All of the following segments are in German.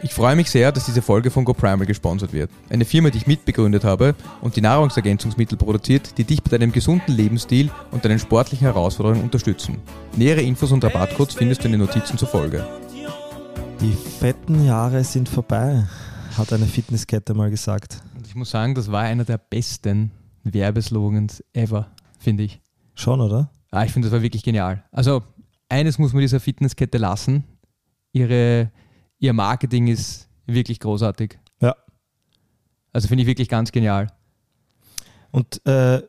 Ich freue mich sehr, dass diese Folge von GoPrimal gesponsert wird. Eine Firma, die ich mitbegründet habe und die Nahrungsergänzungsmittel produziert, die dich bei deinem gesunden Lebensstil und deinen sportlichen Herausforderungen unterstützen. Nähere Infos und Rabattcodes findest du in den Notizen zur Folge. Die fetten Jahre sind vorbei, hat eine Fitnesskette mal gesagt. Und ich muss sagen, das war einer der besten Werbeslogans ever, finde ich. Schon, oder? Ah, ich finde, das war wirklich genial. Also, eines muss man dieser Fitnesskette lassen. Ihre ihr Marketing ist wirklich großartig. Ja. Also finde ich wirklich ganz genial. Und äh,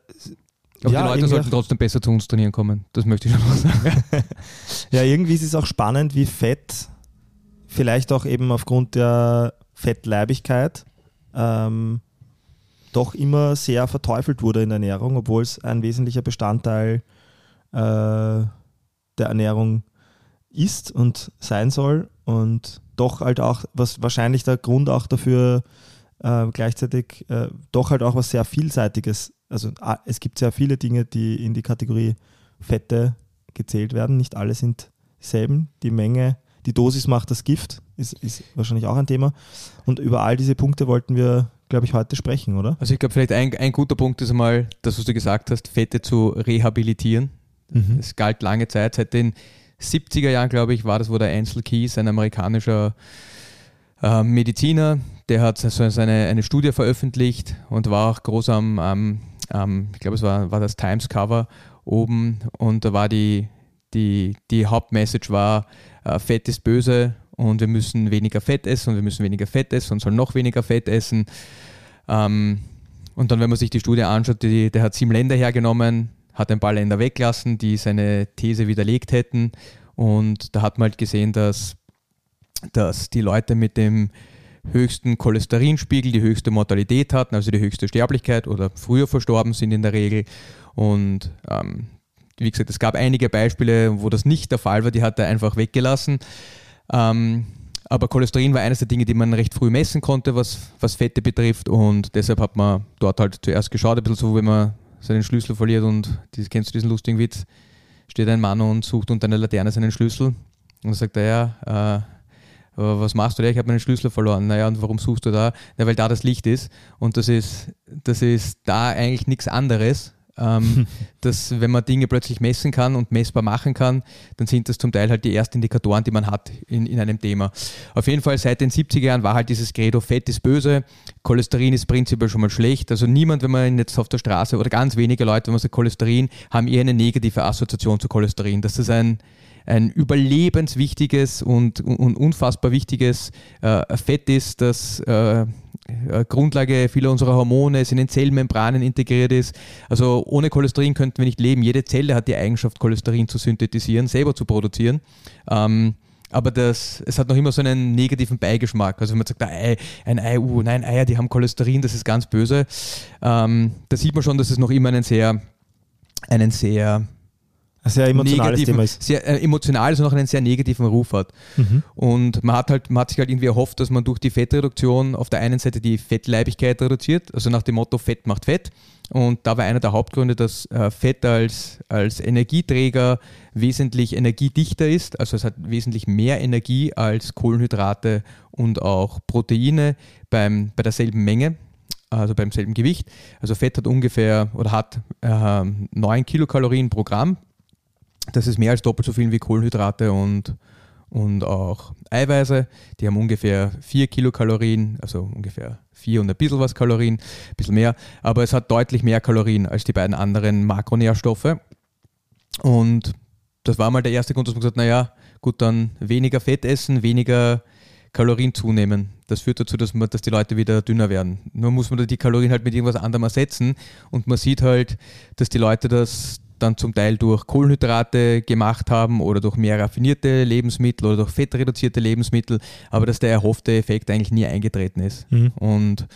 aber ja, die Leute sollten trotzdem besser zu uns trainieren kommen. Das möchte ich schon mal sagen. ja, irgendwie ist es auch spannend, wie Fett, vielleicht auch eben aufgrund der Fettleibigkeit, ähm, doch immer sehr verteufelt wurde in der Ernährung, obwohl es ein wesentlicher Bestandteil äh, der Ernährung ist und sein soll. Und doch halt auch, was wahrscheinlich der Grund auch dafür äh, gleichzeitig äh, doch halt auch was sehr Vielseitiges. Also es gibt sehr viele Dinge, die in die Kategorie Fette gezählt werden. Nicht alle sind dieselben. Die Menge, die Dosis macht das Gift, ist, ist wahrscheinlich auch ein Thema. Und über all diese Punkte wollten wir, glaube ich, heute sprechen, oder? Also ich glaube, vielleicht ein, ein guter Punkt ist einmal, das, was du gesagt hast, Fette zu rehabilitieren. Mhm. Es galt lange Zeit, seit den 70er Jahren, glaube ich, war das, wo der Ansel Keys, ein amerikanischer äh, Mediziner, der hat so seine, eine Studie veröffentlicht und war auch groß am, am, am ich glaube, es war, war das Times-Cover oben und da war die, die, die Hauptmessage war, äh, Fett ist böse und wir müssen weniger Fett essen und wir müssen weniger Fett essen und sollen noch weniger Fett essen. Ähm, und dann, wenn man sich die Studie anschaut, die, der hat sieben Länder hergenommen, hat ein paar Länder weggelassen, die seine These widerlegt hätten. Und da hat man halt gesehen, dass, dass die Leute mit dem höchsten Cholesterinspiegel die höchste Mortalität hatten, also die höchste Sterblichkeit oder früher verstorben sind in der Regel. Und ähm, wie gesagt, es gab einige Beispiele, wo das nicht der Fall war, die hat er einfach weggelassen. Ähm, aber Cholesterin war eines der Dinge, die man recht früh messen konnte, was, was Fette betrifft. Und deshalb hat man dort halt zuerst geschaut, ein bisschen so, wenn man seinen Schlüssel verliert und kennst du diesen lustigen Witz? Steht ein Mann und sucht unter einer Laterne seinen Schlüssel und sagt er, ja, äh, was machst du da? Ich habe meinen Schlüssel verloren. Naja, und warum suchst du da? Na, weil da das Licht ist und das ist, das ist da eigentlich nichts anderes ähm, dass wenn man Dinge plötzlich messen kann und messbar machen kann, dann sind das zum Teil halt die ersten Indikatoren, die man hat in, in einem Thema. Auf jeden Fall seit den 70er Jahren war halt dieses Credo, Fett ist böse, Cholesterin ist prinzipiell schon mal schlecht. Also niemand, wenn man jetzt auf der Straße oder ganz wenige Leute, wenn man sagt Cholesterin, haben eher eine negative Assoziation zu Cholesterin. Das ist ein ein überlebenswichtiges und, und unfassbar wichtiges äh, Fett ist, das äh, Grundlage vieler unserer Hormone, es in den Zellmembranen integriert ist. Also ohne Cholesterin könnten wir nicht leben. Jede Zelle hat die Eigenschaft, Cholesterin zu synthetisieren, selber zu produzieren. Ähm, aber das, es hat noch immer so einen negativen Beigeschmack. Also wenn man sagt, ein Ei, ein Ei, uh, nein, Eier, die haben Cholesterin, das ist ganz böse. Ähm, da sieht man schon, dass es noch immer einen sehr, einen sehr ein sehr emotionales Thema ist. Sehr äh, emotional ist und auch einen sehr negativen Ruf hat. Mhm. Und man hat halt, man hat sich halt irgendwie erhofft, dass man durch die Fettreduktion auf der einen Seite die Fettleibigkeit reduziert, also nach dem Motto Fett macht Fett. Und da war einer der Hauptgründe, dass äh, Fett als, als Energieträger wesentlich energiedichter ist, also es hat wesentlich mehr Energie als Kohlenhydrate und auch Proteine beim, bei derselben Menge also beim selben Gewicht. Also Fett hat ungefähr oder hat äh, 9 Kilokalorien pro Gramm das ist mehr als doppelt so viel wie Kohlenhydrate und, und auch Eiweiße. Die haben ungefähr 4 Kilokalorien, also ungefähr 4 und ein bisschen was Kalorien, ein bisschen mehr. Aber es hat deutlich mehr Kalorien als die beiden anderen Makronährstoffe. Und das war mal der erste Grund, dass man gesagt hat, naja, gut, dann weniger Fett essen, weniger Kalorien zunehmen. Das führt dazu, dass, man, dass die Leute wieder dünner werden. Nur muss man die Kalorien halt mit irgendwas anderem ersetzen und man sieht halt, dass die Leute das dann zum Teil durch Kohlenhydrate gemacht haben oder durch mehr raffinierte Lebensmittel oder durch fettreduzierte Lebensmittel, aber dass der erhoffte Effekt eigentlich nie eingetreten ist. Mhm. Und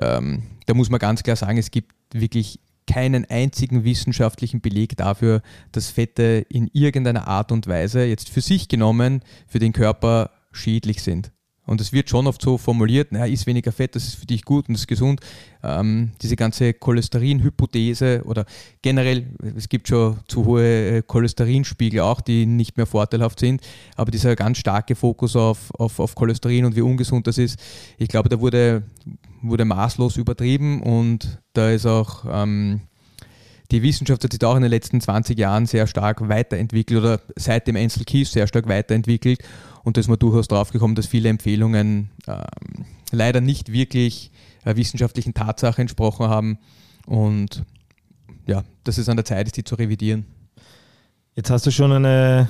ähm, da muss man ganz klar sagen, es gibt wirklich keinen einzigen wissenschaftlichen Beleg dafür, dass Fette in irgendeiner Art und Weise jetzt für sich genommen für den Körper schädlich sind. Und es wird schon oft so formuliert, naja, isst weniger Fett, das ist für dich gut und das ist gesund. Ähm, diese ganze Cholesterin-Hypothese oder generell, es gibt schon zu hohe äh, Cholesterinspiegel auch, die nicht mehr vorteilhaft sind, aber dieser ganz starke Fokus auf, auf, auf Cholesterin und wie ungesund das ist, ich glaube, da wurde, wurde maßlos übertrieben und da ist auch... Ähm, die Wissenschaft hat sich auch in den letzten 20 Jahren sehr stark weiterentwickelt oder seit dem Ansel Keys sehr stark weiterentwickelt und da ist man durchaus drauf gekommen, dass viele Empfehlungen äh, leider nicht wirklich äh, wissenschaftlichen Tatsachen entsprochen haben. Und ja, dass es an der Zeit ist, die zu revidieren. Jetzt hast du schon eine,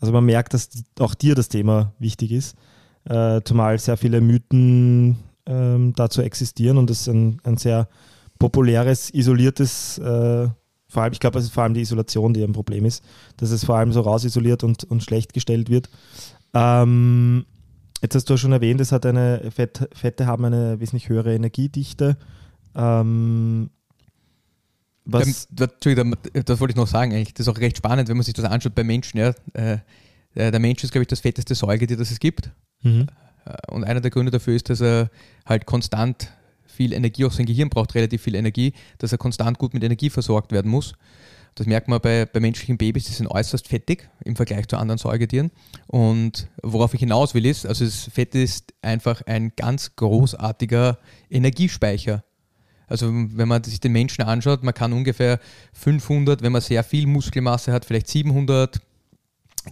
also man merkt, dass auch dir das Thema wichtig ist, äh, zumal sehr viele Mythen ähm, dazu existieren und es ein, ein sehr populäres, isoliertes, äh, vor allem, ich glaube, es ist vor allem die Isolation, die ein Problem ist, dass es vor allem so rausisoliert und, und schlecht gestellt wird. Ähm, jetzt hast du schon erwähnt, es hat eine Fett, Fette haben eine wesentlich höhere Energiedichte. Ähm, was das, das wollte ich noch sagen, eigentlich. Das ist auch recht spannend, wenn man sich das anschaut bei Menschen. Ja. Äh, der Mensch ist, glaube ich, das fetteste Säugetier, das es gibt. Mhm. Äh, und einer der Gründe dafür ist, dass er halt konstant viel Energie, auch sein Gehirn braucht relativ viel Energie, dass er konstant gut mit Energie versorgt werden muss. Das merkt man bei, bei menschlichen Babys, die sind äußerst fettig im Vergleich zu anderen Säugetieren. Und worauf ich hinaus will, ist, also das Fett ist einfach ein ganz großartiger Energiespeicher. Also wenn man sich den Menschen anschaut, man kann ungefähr 500, wenn man sehr viel Muskelmasse hat, vielleicht 700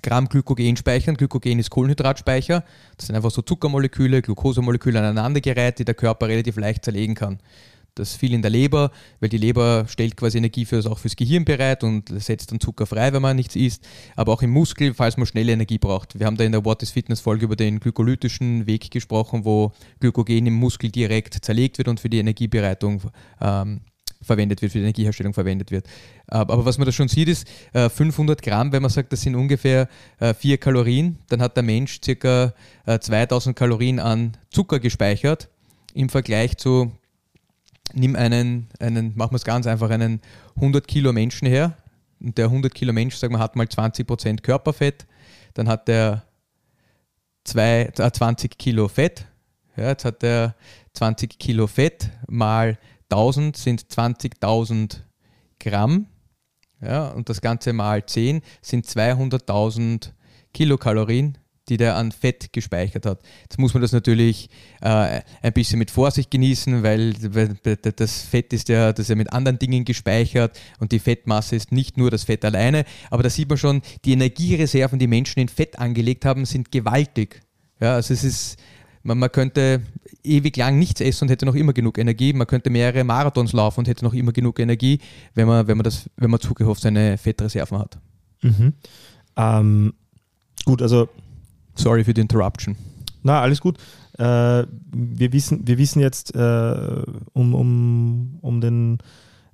Gramm Glykogen speichern. Glykogen ist Kohlenhydratspeicher. Das sind einfach so Zuckermoleküle, Glukosemoleküle aneinandergereiht, die der Körper relativ leicht zerlegen kann das viel in der Leber, weil die Leber stellt quasi Energie für, auch fürs Gehirn bereit und setzt dann Zucker frei, wenn man nichts isst, aber auch im Muskel, falls man schnelle Energie braucht. Wir haben da in der What is Fitness Folge über den glykolytischen Weg gesprochen, wo Glykogen im Muskel direkt zerlegt wird und für die Energiebereitung ähm, verwendet wird, für die Energieherstellung verwendet wird. Aber was man da schon sieht, ist 500 äh, Gramm, wenn man sagt, das sind ungefähr 4 äh, Kalorien, dann hat der Mensch circa 2000 äh, Kalorien an Zucker gespeichert im Vergleich zu nimm einen, einen machen wir es ganz einfach, einen 100 Kilo Menschen her. Und der 100 Kilo Mensch, sagen wir, hat mal 20 Prozent Körperfett. Dann hat der zwei, 20 äh, Kilo Fett. Ja, jetzt hat er 20 Kilo Fett mal 1000 sind 20.000 Gramm. Ja, und das Ganze mal 10 sind 200.000 Kilokalorien die der an Fett gespeichert hat. Jetzt muss man das natürlich äh, ein bisschen mit Vorsicht genießen, weil, das Fett ist ja, das ist ja mit anderen Dingen gespeichert und die Fettmasse ist nicht nur das Fett alleine, aber da sieht man schon, die Energiereserven, die Menschen in Fett angelegt haben, sind gewaltig. Ja, also es ist, man, man könnte ewig lang nichts essen und hätte noch immer genug Energie. Man könnte mehrere Marathons laufen und hätte noch immer genug Energie, wenn man, wenn man das, wenn man auf seine Fettreserven hat. Mhm. Ähm, gut, also Sorry für die Interruption. Na, alles gut. Äh, wir, wissen, wir wissen jetzt äh, um, um, um, den,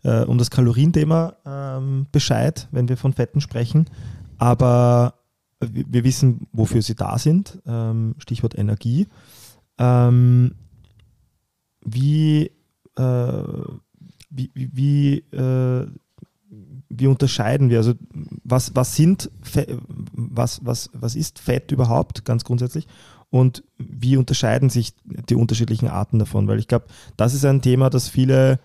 äh, um das Kalorienthema ähm, Bescheid, wenn wir von Fetten sprechen. Aber wir, wissen, wofür sie da sind. Ähm, Stichwort Energie. Ähm, wie, äh, wie, wie, äh, wie unterscheiden wir? Also was, was sind was, was, was ist Fett überhaupt, ganz grundsätzlich? Und wie unterscheiden sich die unterschiedlichen Arten davon? Weil ich glaube, das ist ein Thema, das viele,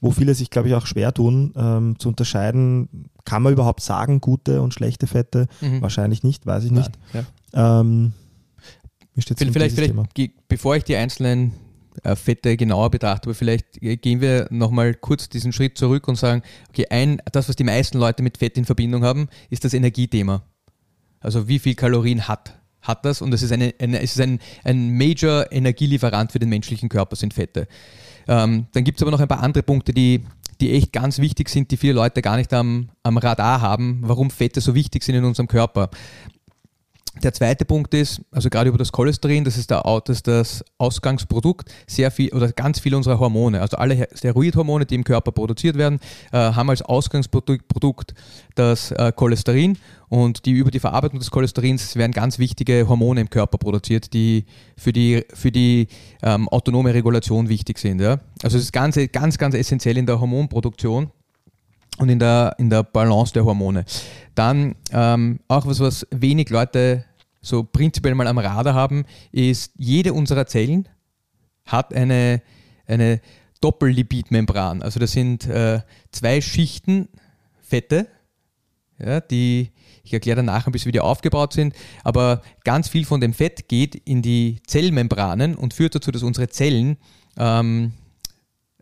wo viele sich, glaube ich, auch schwer tun, ähm, zu unterscheiden. Kann man überhaupt sagen, gute und schlechte Fette? Mhm. Wahrscheinlich nicht, weiß ich nicht. Nein, ja. ähm, vielleicht, vielleicht, vielleicht bevor ich die einzelnen Fette genauer betrachte, aber vielleicht gehen wir nochmal kurz diesen Schritt zurück und sagen, okay, ein, das, was die meisten Leute mit Fett in Verbindung haben, ist das Energiethema. Also wie viel Kalorien hat, hat das? Und es ist, eine, eine, es ist ein, ein Major Energielieferant für den menschlichen Körper, sind Fette. Ähm, dann gibt es aber noch ein paar andere Punkte, die, die echt ganz wichtig sind, die viele Leute gar nicht am, am Radar haben, warum Fette so wichtig sind in unserem Körper. Der zweite Punkt ist, also gerade über das Cholesterin, das ist, der, das, ist das Ausgangsprodukt, sehr viel oder ganz viele unserer Hormone, also alle Steroidhormone, die im Körper produziert werden, äh, haben als Ausgangsprodukt das äh, Cholesterin und die über die Verarbeitung des Cholesterins werden ganz wichtige Hormone im Körper produziert, die für die, für die ähm, autonome Regulation wichtig sind. Ja? Also es ist ganz, ganz, ganz essentiell in der Hormonproduktion und in der, in der Balance der Hormone. Dann ähm, auch was, was wenig Leute so prinzipiell mal am Radar haben, ist, jede unserer Zellen hat eine, eine Doppellipidmembran. Also das sind äh, zwei Schichten Fette, ja, die ich erkläre danach ein bisschen, wie die aufgebaut sind, aber ganz viel von dem Fett geht in die Zellmembranen und führt dazu, dass unsere Zellen ähm,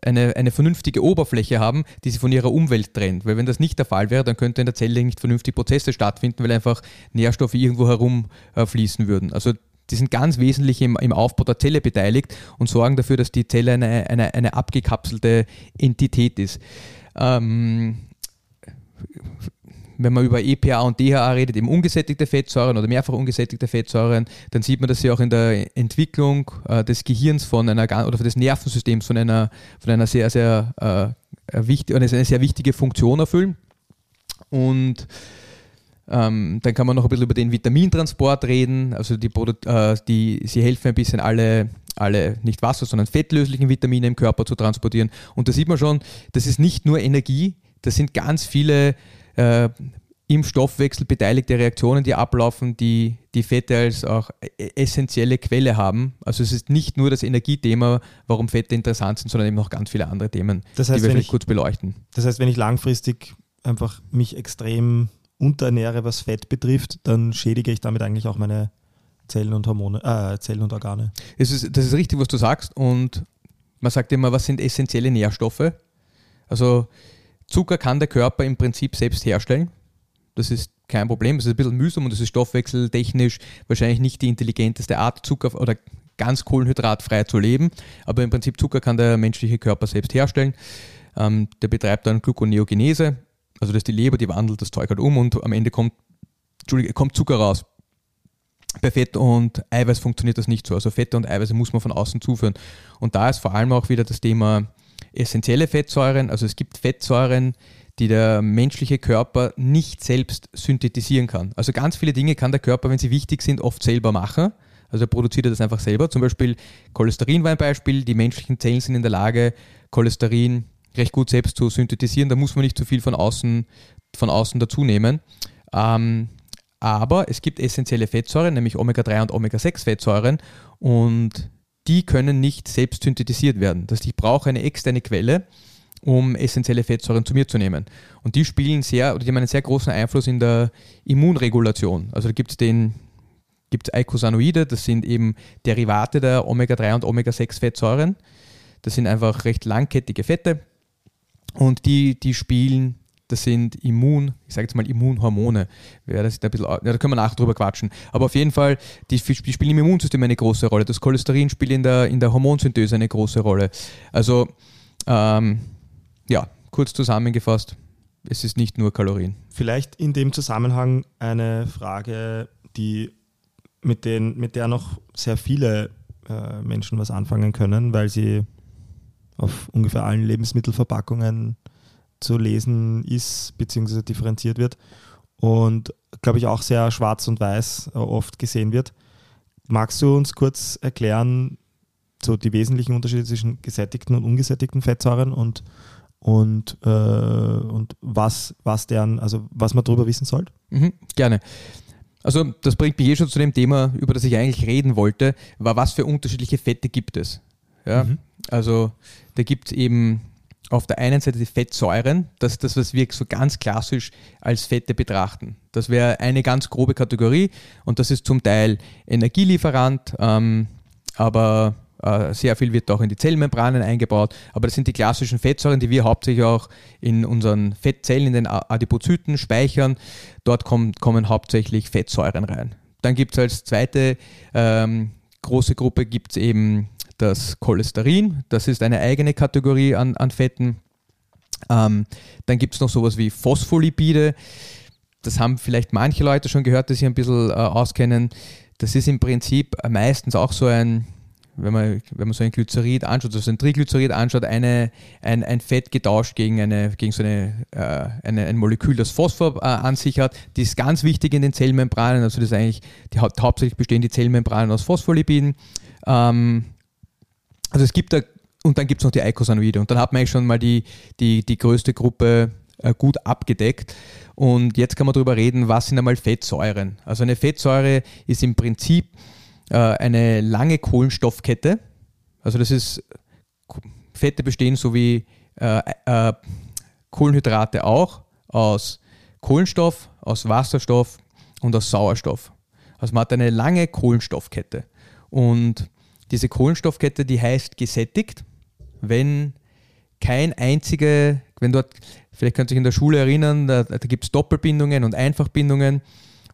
eine, eine vernünftige Oberfläche haben, die sie von ihrer Umwelt trennt. Weil wenn das nicht der Fall wäre, dann könnte in der Zelle nicht vernünftig Prozesse stattfinden, weil einfach Nährstoffe irgendwo herumfließen äh, würden. Also die sind ganz wesentlich im, im, Aufbau der Zelle beteiligt und sorgen dafür, dass die Zelle eine, eine, eine abgekapselte Entität ist. Ähm, wenn man über EPA und DHA redet, eben ungesättigte Fettsäuren oder mehrfach ungesättigte Fettsäuren, dann sieht man, dass sie auch in der Entwicklung äh, des Gehirns von einer oder des Nervensystems von einer, von einer sehr, sehr, äh, wichtig, eine sehr wichtige Funktion erfüllen. Und ähm, dann kann man noch ein bisschen über den Vitamintransport reden. Also die, äh, die, sie helfen ein bisschen alle, alle nicht Wasser, sondern fettlöslichen Vitamine im Körper zu transportieren. Und da sieht man schon, das ist nicht nur Energie, das sind ganz viele äh, im Stoffwechsel beteiligte Reaktionen, die ablaufen, die die Fette als auch e-, essentielle Quelle haben. Also es ist nicht nur das Energiethema, warum Fette interessant sind, sondern eben noch ganz viele andere Themen, das heißt, die wir vielleicht ich, kurz beleuchten. Das heißt, wenn ich langfristig einfach mich extrem unterernähre, was Fett betrifft, dann schädige ich damit eigentlich auch meine Zellen und Hormone, äh, Zellen und Organe. Es ist, das ist richtig, was du sagst. Und man sagt immer, was sind essentielle Nährstoffe? Also Zucker kann der Körper im Prinzip selbst herstellen. Das ist kein Problem. Es ist ein bisschen mühsam und es ist stoffwechseltechnisch wahrscheinlich nicht die intelligenteste Art, Zucker oder ganz kohlenhydratfrei zu leben. Aber im Prinzip Zucker kann der menschliche Körper selbst herstellen. Ähm, der betreibt dann Gluconeogenese, also das ist die Leber, die wandelt das Zeug halt um und am Ende kommt, kommt Zucker raus. Bei Fett und Eiweiß funktioniert das nicht so. Also Fette und Eiweiße muss man von außen zuführen. Und da ist vor allem auch wieder das Thema essentielle Fettsäuren. Also es gibt Fettsäuren, die der menschliche Körper nicht selbst synthetisieren kann. Also ganz viele Dinge kann der Körper, wenn sie wichtig sind, oft selber machen. Also er produziert das einfach selber. Zum Beispiel Cholesterin war ein Beispiel. Die menschlichen Zellen sind in der Lage, Cholesterin recht gut selbst zu synthetisieren. Da muss man nicht zu viel von außen, von außen dazu nehmen. Ähm, aber es gibt essentielle Fettsäuren, nämlich Omega-3 und Omega-6-Fettsäuren. Und die können nicht selbst synthetisiert werden. Das heißt, ich brauche eine externe Quelle, um essentielle Fettsäuren zu mir zu nehmen. Und die spielen sehr, oder die haben einen sehr großen Einfluss in der Immunregulation. Also da gibt es den gibt Eicosanoide, das sind eben Derivate der Omega-3 und Omega-6 -Fettsäuren. Das sind einfach recht langkettige Fette und die, die spielen das sind Immun, ich sage jetzt mal Immunhormone. Ja, das ein bisschen, ja, da können wir nachher drüber quatschen. Aber auf jeden Fall, die, die, spielen im Immunsystem eine große Rolle. Das Cholesterin spielt in der, in der Hormonsynthese eine große Rolle. Also, ähm, ja, kurz zusammengefasst, es ist nicht nur Kalorien. Vielleicht in dem Zusammenhang eine Frage, die mit, den, mit der noch sehr viele äh, Menschen was anfangen können, weil sie auf ungefähr allen Lebensmittelverpackungen zu lesen ist, beziehungsweise differenziert wird und glaube ich auch sehr schwarz und weiß äh, oft gesehen wird. Magst du uns kurz erklären, so die wesentlichen Unterschiede zwischen gesättigten und ungesättigten Fettsäuren und, und, äh, und was, was deren, also was man darüber wissen sollte? Mhm, gerne. Also das bringt mich eh schon zu dem Thema, über das ich eigentlich reden wollte, war, was für unterschiedliche Fette gibt es. Ja? Mhm. Also da gibt es eben auf der einen Seite die Fettsäuren, das ist das, was wir so ganz klassisch als Fette betrachten. Das wäre eine ganz grobe Kategorie und das ist zum Teil Energielieferant, ähm, aber äh, sehr viel wird auch in die Zellmembranen eingebaut. Aber das sind die klassischen Fettsäuren, die wir hauptsächlich auch in unseren Fettzellen, in den Adipozyten speichern. Dort kommen, kommen hauptsächlich Fettsäuren rein. Dann gibt es als zweite ähm, große Gruppe gibt's eben das Cholesterin. Das ist eine eigene Kategorie an, an Fetten. Ähm, dann gibt es noch sowas wie Phospholipide. Das haben vielleicht manche Leute schon gehört, die sich ein bisschen äh, auskennen. Das ist im Prinzip meistens auch so ein, wenn man, wenn man so ein Glycerid anschaut, also ein Triglycerid anschaut, eine, ein, ein Fett getauscht gegen, eine, gegen so eine, äh, eine, ein Molekül, das Phosphor äh, an sich hat. Die ist ganz wichtig in den Zellmembranen. Also das eigentlich, die, hauptsächlich bestehen die Zellmembranen aus Phospholipiden. Ähm, also es gibt da, und dann gibt es noch die Eicosanoide. Und dann hat man eigentlich schon mal die, die, die größte Gruppe äh, gut abgedeckt. Und jetzt kann man darüber reden, was sind einmal Fettsäuren. Also eine Fettsäure ist im Prinzip äh, eine lange Kohlenstoffkette. Also das ist, Fette bestehen so wie äh, äh, Kohlenhydrate auch aus Kohlenstoff, aus Wasserstoff und aus Sauerstoff. Also man hat eine lange Kohlenstoffkette. Und diese Kohlenstoffkette, die heißt gesättigt, wenn kein einzige, wenn dort, vielleicht könnt ihr euch in der Schule erinnern, da, da gibt es Doppelbindungen und Einfachbindungen.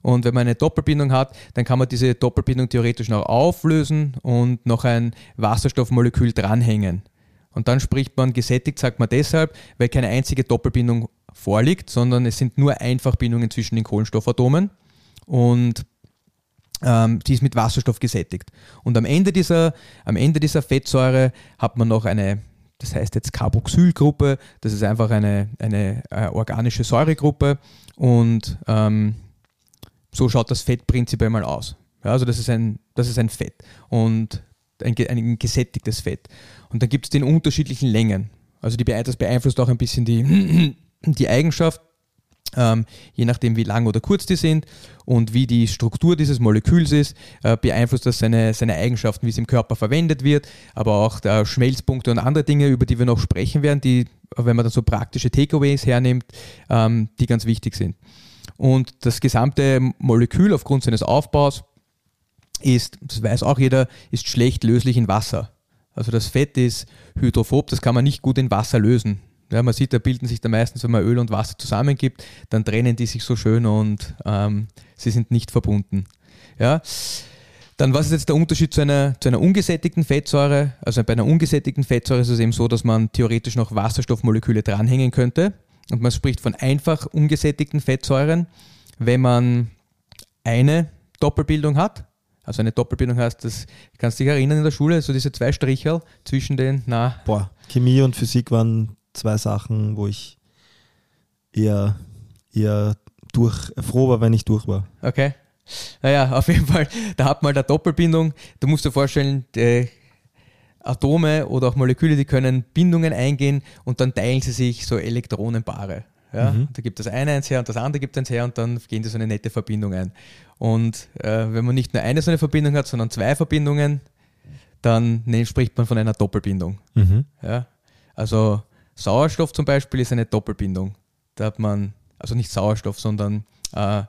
Und wenn man eine Doppelbindung hat, dann kann man diese Doppelbindung theoretisch noch auflösen und noch ein Wasserstoffmolekül dranhängen. Und dann spricht man gesättigt, sagt man deshalb, weil keine einzige Doppelbindung vorliegt, sondern es sind nur Einfachbindungen zwischen den Kohlenstoffatomen und die ist mit Wasserstoff gesättigt. Und am Ende, dieser, am Ende dieser Fettsäure hat man noch eine, das heißt jetzt Carboxylgruppe, das ist einfach eine, eine äh, organische Säuregruppe und ähm, so schaut das Fett prinzipiell mal aus. Ja, also das ist, ein, das ist ein Fett und ein, ein gesättigtes Fett. Und dann gibt es den unterschiedlichen Längen. Also die, das beeinflusst auch ein bisschen die, die Eigenschaft, ähm, je nachdem wie lang oder kurz die sind und wie die Struktur dieses Moleküls ist, äh, beeinflusst das seine, seine Eigenschaften, wie es im Körper verwendet wird, aber auch der Schmelzpunkte und andere Dinge, über die wir noch sprechen werden, die, wenn man dann so praktische Takeaways hernimmt, ähm, die ganz wichtig sind. Und das gesamte Molekül aufgrund seines Aufbaus ist, das weiß auch jeder, ist schlecht löslich in Wasser. Also das Fett ist hydrophob, das kann man nicht gut in Wasser lösen. Ja, man sieht, da bilden sich da meistens, wenn man Öl und Wasser zusammengibt, dann trennen die sich so schön und ähm, sie sind nicht verbunden. Ja. Dann, was ist jetzt der Unterschied zu einer, zu einer ungesättigten Fettsäure? Also bei einer ungesättigten Fettsäure ist es eben so, dass man theoretisch noch Wasserstoffmoleküle dranhängen könnte. Und man spricht von einfach ungesättigten Fettsäuren, wenn man eine Doppelbildung hat. Also eine Doppelbildung heißt, das kannst du dich erinnern in der Schule, so diese zwei Strichel zwischen den, na. Boah, Chemie und Physik waren zwei Sachen, wo ich eher, eher durch, froh war, wenn ich durch war. Okay. Naja, auf jeden Fall, da hat man da Doppelbindung. Du musst dir vorstellen, äh, Atome oder auch Moleküle, die können Bindungen eingehen und dann teilen sie sich so Elektronenpaare. Ja? Mhm. Da gibt das eine eins her und das andere gibt eins her und dann gehen die so eine nette Verbindung ein. Und äh, wenn man nicht nur eine so eine Verbindung hat, sondern zwei Verbindungen, dann ne, spricht man von einer Doppelbindung. Mhm. Ja? Also Sauerstoff zum Beispiel ist eine Doppelbindung. Da hat man, also nicht Sauerstoff, sondern äh,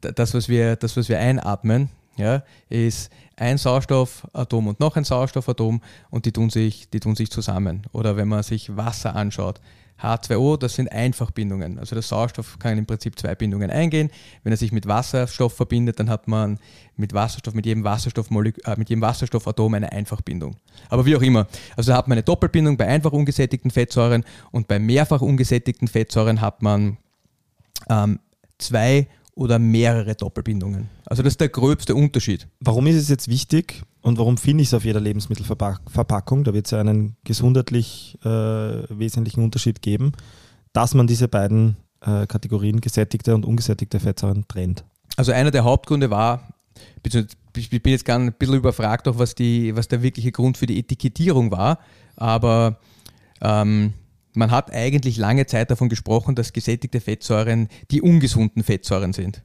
das, was wir, das, was wir einatmen, ja, ist ein Sauerstoffatom und noch ein Sauerstoffatom und die tun, sich, die tun sich zusammen. Oder wenn man sich Wasser anschaut, H2O, das sind Einfachbindungen. Also der Sauerstoff kann im Prinzip zwei Bindungen eingehen. Wenn er sich mit Wasserstoff verbindet, dann hat man mit Wasserstoff, mit jedem, äh, mit jedem Wasserstoffatom eine Einfachbindung. Aber wie auch immer. Also hat man eine Doppelbindung bei einfach ungesättigten Fettsäuren und bei mehrfach ungesättigten Fettsäuren hat man ähm, zwei oder mehrere Doppelbindungen. Also das ist der gröbste Unterschied. Warum ist es jetzt wichtig und warum finde ich es auf jeder Lebensmittelverpackung, da wird es ja einen gesundheitlich äh, wesentlichen Unterschied geben, dass man diese beiden äh, Kategorien gesättigte und ungesättigte Fettsäuren trennt? Also einer der Hauptgründe war, ich bin jetzt gar ein bisschen überfragt, auch was, die, was der wirkliche Grund für die Etikettierung war, aber ähm, man hat eigentlich lange Zeit davon gesprochen, dass gesättigte Fettsäuren die ungesunden Fettsäuren sind.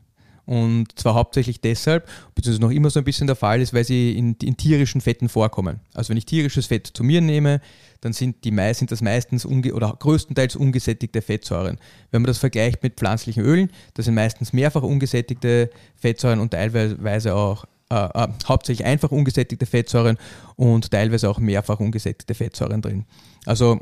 Und zwar hauptsächlich deshalb, beziehungsweise noch immer so ein bisschen der Fall ist, weil sie in, in, tierischen Fetten vorkommen. Also wenn ich tierisches Fett zu mir nehme, dann sind, die, sind das meistens unge oder größtenteils ungesättigte Fettsäuren. Wenn man das vergleicht mit pflanzlichen Ölen, das sind meistens mehrfach ungesättigte Fettsäuren und teilweise auch äh, äh, hauptsächlich einfach ungesättigte Fettsäuren und teilweise auch mehrfach ungesättigte Fettsäuren drin. Also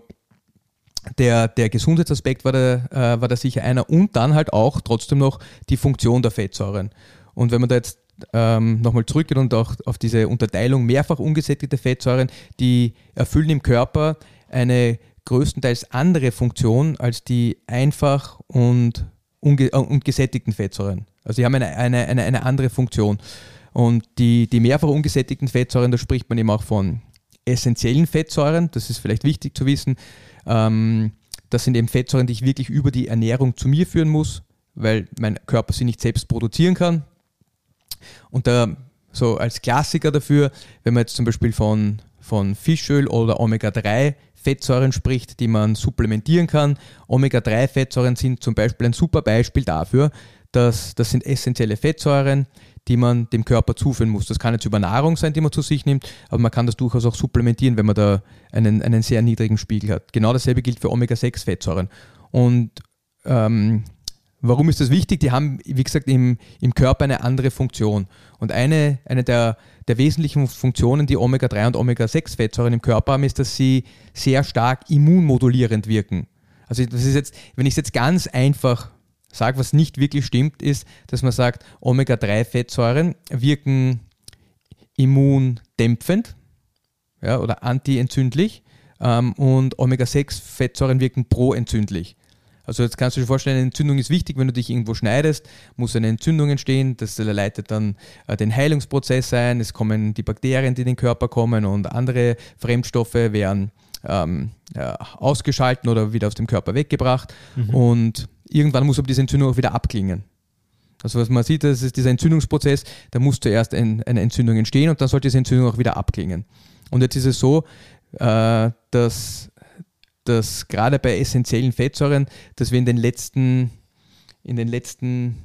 der, der Gesundheitsaspekt war da, äh, war da sicher einer und dann halt auch trotzdem noch die Funktion der Fettsäuren. Und wenn man da jetzt ähm, nochmal zurückgeht und auch auf diese Unterteilung mehrfach ungesättigte Fettsäuren, die erfüllen im Körper eine größtenteils andere Funktion als die einfach und, unge äh, und gesättigten Fettsäuren. Also die haben eine, eine, eine, eine andere Funktion. Und die, die mehrfach ungesättigten Fettsäuren, da spricht man eben auch von essentiellen Fettsäuren, das ist vielleicht wichtig zu wissen. Ähm, das sind eben Fettsäuren, die ich wirklich über die Ernährung zu mir führen muss, weil mein Körper sie nicht selbst produzieren kann. Und da so als Klassiker dafür, wenn man jetzt zum Beispiel von, von Fischöl oder Omega-3 Fettsäuren spricht, die man supplementieren kann. Omega-3-Fettsäuren sind zum Beispiel ein super Beispiel dafür, dass das sind essentielle Fettsäuren, die man dem Körper zuführen muss. Das kann jetzt über Nahrung sein, die man zu sich nimmt, aber man kann das durchaus auch supplementieren, wenn man da einen, einen sehr niedrigen Spiegel hat. Genau dasselbe gilt für Omega-6-Fettsäuren. Und ähm, warum ist das wichtig? Die haben, wie gesagt, im, im Körper eine andere Funktion. Und eine, eine der, der wesentlichen Funktionen, die Omega-3 und Omega-6-Fettsäuren im Körper haben, ist, dass sie sehr stark immunmodulierend wirken. Also das ist jetzt, wenn ich es jetzt ganz einfach sage, was nicht wirklich stimmt, ist, dass man sagt, Omega-3-Fettsäuren wirken immundämpfend ja, oder antientzündlich ähm, und Omega-6-Fettsäuren wirken proentzündlich. Also jetzt kannst du dir vorstellen, eine Entzündung ist wichtig, wenn du dich irgendwo schneidest, muss eine Entzündung entstehen, das leitet dann äh, den Heilungsprozess ein, es kommen die Bakterien, die in den Körper kommen und andere Fremdstoffe werden ähm, ja, ausgeschalten oder wieder aus dem Körper weggebracht mhm. und irgendwann muss aber diese Entzündung auch wieder abklingen. Also was man sieht, das ist dieser Entzündungsprozess, da muss zuerst ein, eine Entzündung entstehen und dann sollte diese Entzündung auch wieder abklingen. Und jetzt ist es so, äh, dass dass gerade bei essentiellen Fettsäuren, dass wir in den letzten, in den letzten,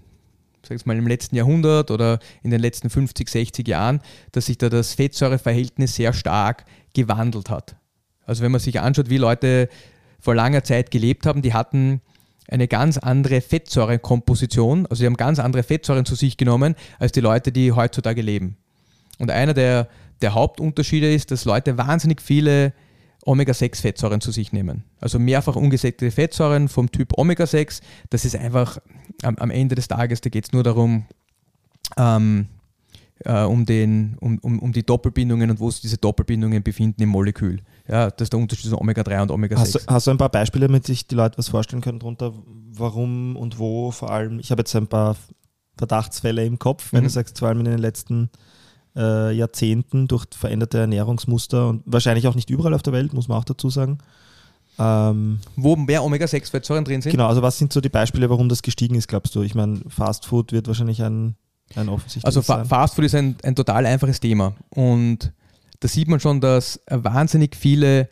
sag mal, im letzten Jahrhundert oder in den letzten 50, 60 Jahren, dass sich da das Fettsäureverhältnis sehr stark gewandelt hat. Also wenn man sich anschaut, wie Leute vor langer Zeit gelebt haben, die hatten eine ganz andere Fettsäurekomposition, also sie haben ganz andere Fettsäuren zu sich genommen, als die Leute, die heutzutage leben. Und einer der, der Hauptunterschiede ist, dass Leute wahnsinnig viele Omega-6-Fettsäuren zu sich nehmen. Also mehrfach ungesättigte Fettsäuren vom Typ Omega-6. Das ist einfach am, am, Ende des Tages, da geht es nur darum, ähm, äh, um, den, um, um, um die Doppelbindungen und wo sich diese Doppelbindungen befinden im Molekül. Ja, das ist der Unterschied zwischen Omega-3 und Omega-6. Hast, hast, du ein paar Beispiele, damit sich die Leute was vorstellen können darunter, warum und wo vor allem? Ich habe jetzt ein paar Verdachtsfälle im Kopf, wenn mhm. du sagst, vor allem in den letzten äh, Jahrzehnten durch veränderte Ernährungsmuster und wahrscheinlich auch nicht überall auf der Welt, muss man auch dazu sagen. Ähm, Wo mehr Omega-6-Fettsäuren drin sind? Genau, also was sind so die Beispiele, warum das gestiegen ist, glaubst du? Ich meine, Fast Food wird wahrscheinlich ein, ein offensichtliches Also Fa sein. Fast Food ist ein, ein total einfaches Thema und da sieht man schon, dass wahnsinnig viele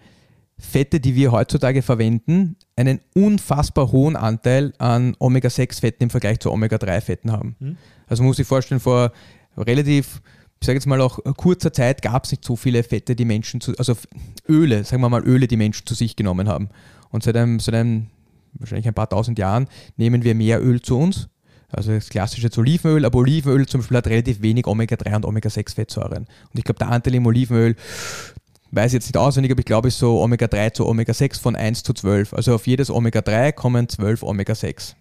Fette, die wir heutzutage verwenden, einen unfassbar hohen Anteil an Omega-6-Fetten im Vergleich zu Omega-3-Fetten haben. Hm. Also man muss sich vorstellen, vor relativ ich sage jetzt mal auch äh, kurzer Zeit gab es nicht so viele Fette, die Menschen zu, also Öle, sagen wir mal Öle, die Menschen zu sich genommen haben. Und seit einem, seit einem wahrscheinlich ein paar tausend Jahren nehmen wir mehr Öl zu uns. Also das klassische jetzt Olivenöl, aber Olivenöl zum Beispiel hat relativ wenig Omega-3 und Omega-6-Fettsäuren. Und ich glaube, der Anteil im Olivenöl, weiß ich jetzt nicht auswendig, aber ich glaube, ist so Omega-3 zu Omega-6 von 1 zu 12. Also auf jedes Omega-3 kommen 12 Omega-6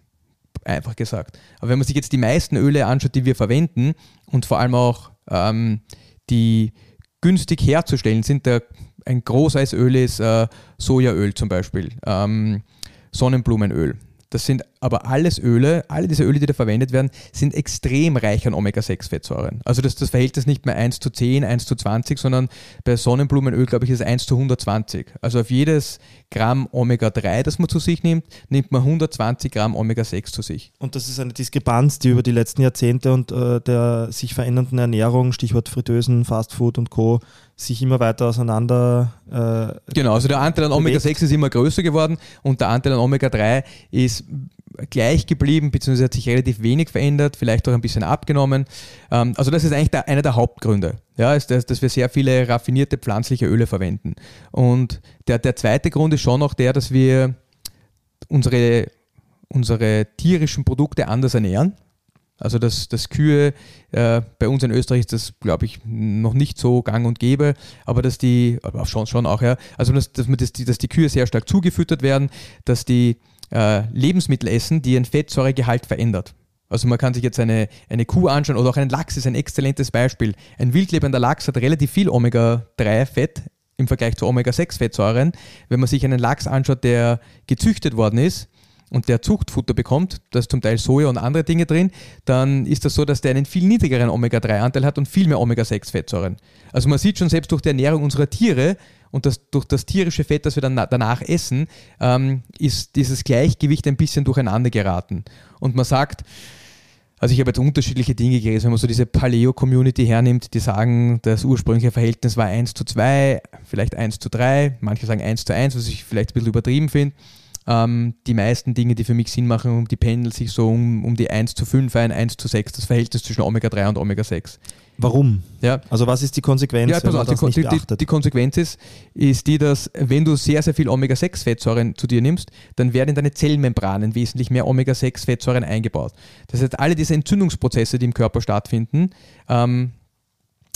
einfach gesagt. Aber wenn man sich jetzt die meisten Öle anschaut, die wir verwenden und vor allem auch ähm, die günstig herzustellen sind. Der, ein großes Öl ist äh, Sojaöl zum Beispiel, ähm, Sonnenblumenöl. Das sind aber alles Öle, alle diese Öle, die da verwendet werden, sind extrem reich an Omega-6-Fettsäuren. Also das, das Verhältnis nicht mehr 1 zu 10, 1 zu 20, sondern bei Sonnenblumenöl, glaube ich, ist es 1 zu 120. Also auf jedes Gramm Omega-3, das man zu sich nimmt, nimmt man 120 Gramm Omega-6 zu sich. Und das ist eine Diskrepanz, die über die letzten Jahrzehnte und äh, der sich verändernden Ernährung, Stichwort Fritösen, Fastfood und Co., sich immer weiter auseinander. Äh, genau, also der Anteil an Omega-6 ist immer größer geworden und der Anteil an Omega-3 ist gleich geblieben, beziehungsweise hat sich relativ wenig verändert, vielleicht auch ein bisschen abgenommen. Ähm, also das ist eigentlich der, einer der Hauptgründe, ja, ist das, dass wir sehr viele raffinierte pflanzliche Öle verwenden. Und der, der zweite Grund ist schon auch der, dass wir unsere, unsere tierischen Produkte anders ernähren. Also dass, dass Kühe, äh, bei uns in Österreich ist das, glaube ich, noch nicht so gang und gäbe, aber dass die, aber schon, schon auch, ja, also dass, dass, man das, dass die Kühe sehr stark zugefüttert werden, dass die äh, Lebensmittel essen, die ihren Fettsäuregehalt verändert. Also man kann sich jetzt eine, eine Kuh anschauen oder auch einen Lachs ist ein exzellentes Beispiel. Ein wildlebender Lachs hat relativ viel Omega-3-Fett im Vergleich zu Omega-6-Fettsäuren. Wenn man sich einen Lachs anschaut, der gezüchtet worden ist, und der Zuchtfutter bekommt, da ist zum Teil Soja und andere Dinge drin, dann ist das so, dass der einen viel niedrigeren Omega-3-Anteil hat und viel mehr Omega-6-Fettsäuren. Also man sieht schon selbst durch die Ernährung unserer Tiere und das, durch das tierische Fett, das wir dann danach essen, ähm, ist dieses Gleichgewicht ein bisschen durcheinander geraten. Und man sagt, Also ich habe jetzt unterschiedliche Dinge gelesen, wenn man so diese Paleo-Community hernimmt, die sagen, das ursprüngliche Verhältnis war 1 zu 2, vielleicht 1 zu 3, manche sagen 1 zu 1, was ich vielleicht ein bisschen übertrieben finde. Ähm, die meisten Dinge, die für mich Sinn machen, die pendeln sich so um, um die 1 zu 5 ein, 1 zu 6, das Verhältnis zwischen Omega-3 und Omega-6. Warum? Ja. Also was ist die Konsequenz, ja, wenn man das die, nicht beachtet? Die, die, Konsequenz ist, ist die, dass wenn du sehr, sehr viel Omega-6-Fettsäuren zu dir nimmst, dann werden in deine Zellmembranen wesentlich mehr Omega-6-Fettsäuren eingebaut. Das heißt, alle diese Entzündungsprozesse, die im Körper stattfinden, ähm,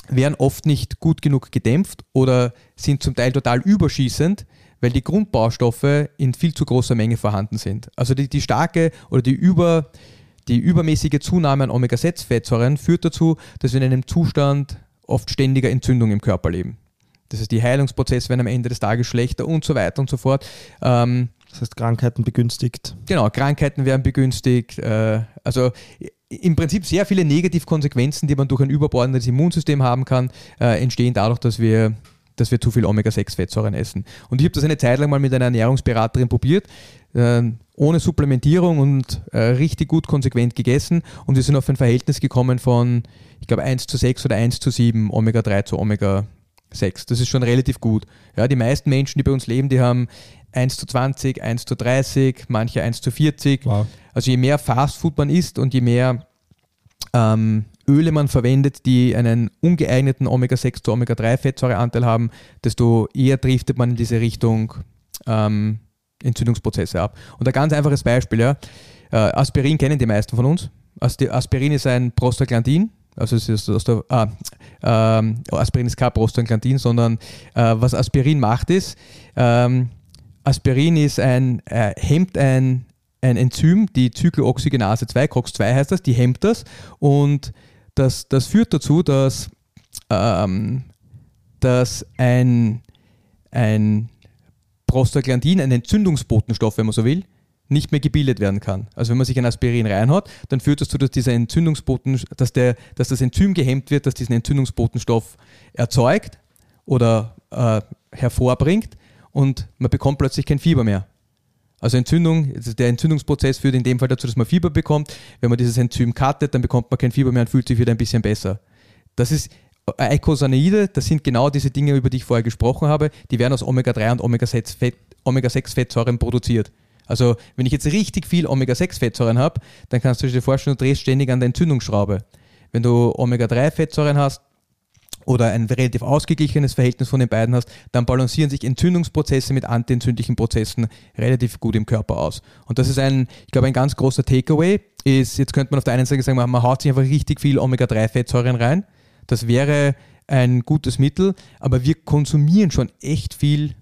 werden oft nicht gut genug gedämpft oder sind zum Teil total überschießend, weil die Grundbaustoffe in viel zu großer Menge vorhanden sind. Also die, die starke oder die über die übermäßige Zunahme an Omega-6-Fettsäuren führt dazu, dass wir in einem Zustand oft ständiger Entzündung im Körper leben. Das heißt, die Heilungsprozesse werden am Ende des Tages schlechter und so weiter und so fort. Ähm, das heißt, Krankheiten begünstigt. Genau, Krankheiten werden begünstigt. Äh, also im Prinzip sehr viele Negativkonsequenzen, die man durch ein überbordendes Immunsystem haben kann, äh, entstehen dadurch, dass wir dass wir zu viel Omega-6-Fettsäuren essen. Und ich habe das eine Zeit lang mal mit einer Ernährungsberaterin probiert, äh, ohne Supplementierung und äh, richtig gut konsequent gegessen. Und wir sind auf ein Verhältnis gekommen von, ich glaube, 1 zu 6 oder 1 zu 7 Omega-3 zu Omega-6. Das ist schon relativ gut. Ja, die meisten Menschen, die bei uns leben, die haben 1 zu 20, 1 zu 30, manche 1 zu 40. Wow. Also je mehr Fastfood man isst und je mehr ähm, Öle man verwendet, die einen ungeeigneten Omega-6 zu Omega-3-Fettsäureanteil haben, desto eher driftet man in diese Richtung ähm, Entzündungsprozesse ab. Und ein ganz einfaches Beispiel, ja. Äh, Aspirin kennen die meisten von uns. Aspirin ist ein Prostaglandin, also es ist aus der, ah, ähm, Aspirin ist kein Prostaglandin, sondern äh, was Aspirin macht ist, ähm, Aspirin ist ein, äh, hemmt ein, ein Enzym, die Cyclooxygenase 2, COX-2 heißt das, die hemmt das und das, das führt dazu, dass, ähm, dass ein, ein Prostaglandin, ein Entzündungsbotenstoff, wenn man so will, nicht mehr gebildet werden kann. Also wenn man sich ein Aspirin reinhaut, dann führt das dazu, dass dieser Entzündungsboten, dass, der, dass das Enzym gehemmt wird, das diesen Entzündungsbotenstoff erzeugt oder äh, hervorbringt und man bekommt plötzlich kein Fieber mehr. Also Entzündung, der Entzündungsprozess führt in dem Fall dazu, dass man Fieber bekommt. Wenn man dieses Enzym cuttet, dann bekommt man kein Fieber mehr und fühlt sich wieder ein bisschen besser. Das ist Eicosanoide, das sind genau diese Dinge, über die ich vorher gesprochen habe, die werden aus Omega-3 und Omega-6-Fettsäuren produziert. Also wenn ich jetzt richtig viel Omega-6-Fettsäuren habe, dann kannst du dir vorstellen, du drehst ständig an der Entzündungsschraube. Wenn du Omega-3-Fettsäuren hast, oder ein relativ ausgeglichenes Verhältnis von den beiden hast, dann balancieren sich Entzündungsprozesse mit antientzündlichen Prozessen relativ gut im Körper aus. Und das ist ein, ich glaube, ein ganz großer Takeaway. Ist, jetzt könnte man auf der einen Seite sagen, man haut sich einfach richtig viel Omega-3-Fettsäuren rein. Das wäre ein gutes Mittel, aber wir konsumieren schon echt viel,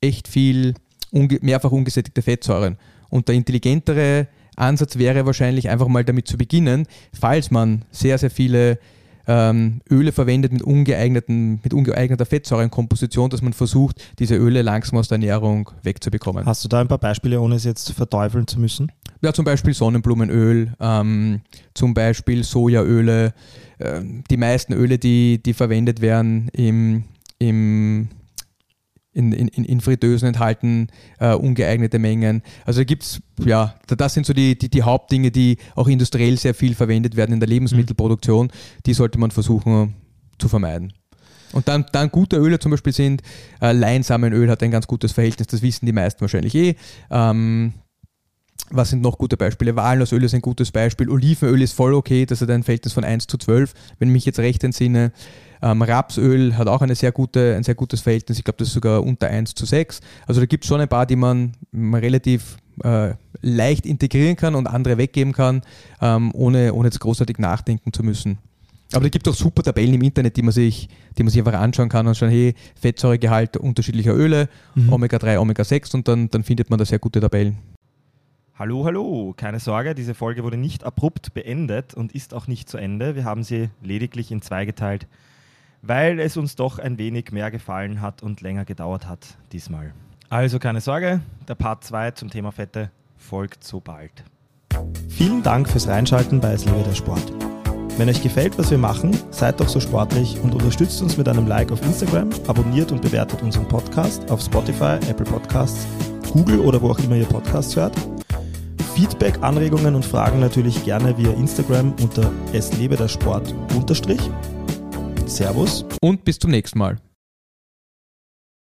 echt viel unge mehrfach ungesättigte Fettsäuren. Und der intelligentere Ansatz wäre wahrscheinlich einfach mal damit zu beginnen, falls man sehr, sehr viele ähm, Öle verwendet mit, ungeeigneten, mit ungeeigneter Fettsäurenkomposition, dass man versucht, diese Öle langsam aus der Ernährung wegzubekommen. Hast du da ein paar Beispiele, ohne es jetzt verteufeln zu müssen? Ja, zum Beispiel Sonnenblumenöl, ähm, zum Beispiel Sojaöle, äh, die meisten Öle, die, die verwendet werden im, im in, in, in Fritteusen enthalten äh, ungeeignete Mengen. Also gibt es, ja, das sind so die, die, die, Hauptdinge, die auch industriell sehr viel verwendet werden in der Lebensmittelproduktion. Die sollte man versuchen zu vermeiden. Und dann, dann gute Öle zum Beispiel sind, äh, Leinsamenöl hat ein ganz gutes Verhältnis, das wissen die meisten wahrscheinlich eh. Ähm, was sind noch gute Beispiele? Walnussöl ist ein gutes Beispiel. Olivenöl ist voll okay, das hat ein Verhältnis von 1 zu 12, wenn ich mich jetzt recht entsinne. Ähm, Rapsöl hat auch eine sehr gute, ein sehr gutes Verhältnis. Ich glaube, das ist sogar unter 1 zu 6. Also da gibt es schon ein paar, die man, man relativ äh, leicht integrieren kann und andere weggeben kann, ähm, ohne, ohne jetzt großartig nachdenken zu müssen. Aber da gibt es auch super Tabellen im Internet, die man sich, die man sich einfach anschauen kann und schauen, hey, Fettsäuregehalt unterschiedlicher Öle, mhm. Omega-3, Omega-6 und dann, dann findet man da sehr gute Tabellen. Hallo, hallo, keine Sorge, diese Folge wurde nicht abrupt beendet und ist auch nicht zu Ende. Wir haben sie lediglich in zwei geteilt, weil es uns doch ein wenig mehr gefallen hat und länger gedauert hat diesmal. Also keine Sorge, der Part 2 zum Thema Fette folgt so bald. Vielen Dank fürs Reinschalten bei Es lebe der Sport. Wenn euch gefällt, was wir machen, seid doch so sportlich und unterstützt uns mit einem Like auf Instagram, abonniert und bewertet unseren Podcast auf Spotify, Apple Podcasts, Google oder wo auch immer ihr Podcasts hört Feedback, Anregungen und Fragen natürlich gerne via Instagram unter es lebe der Sport unterstrich. Servus und bis zum nächsten Mal.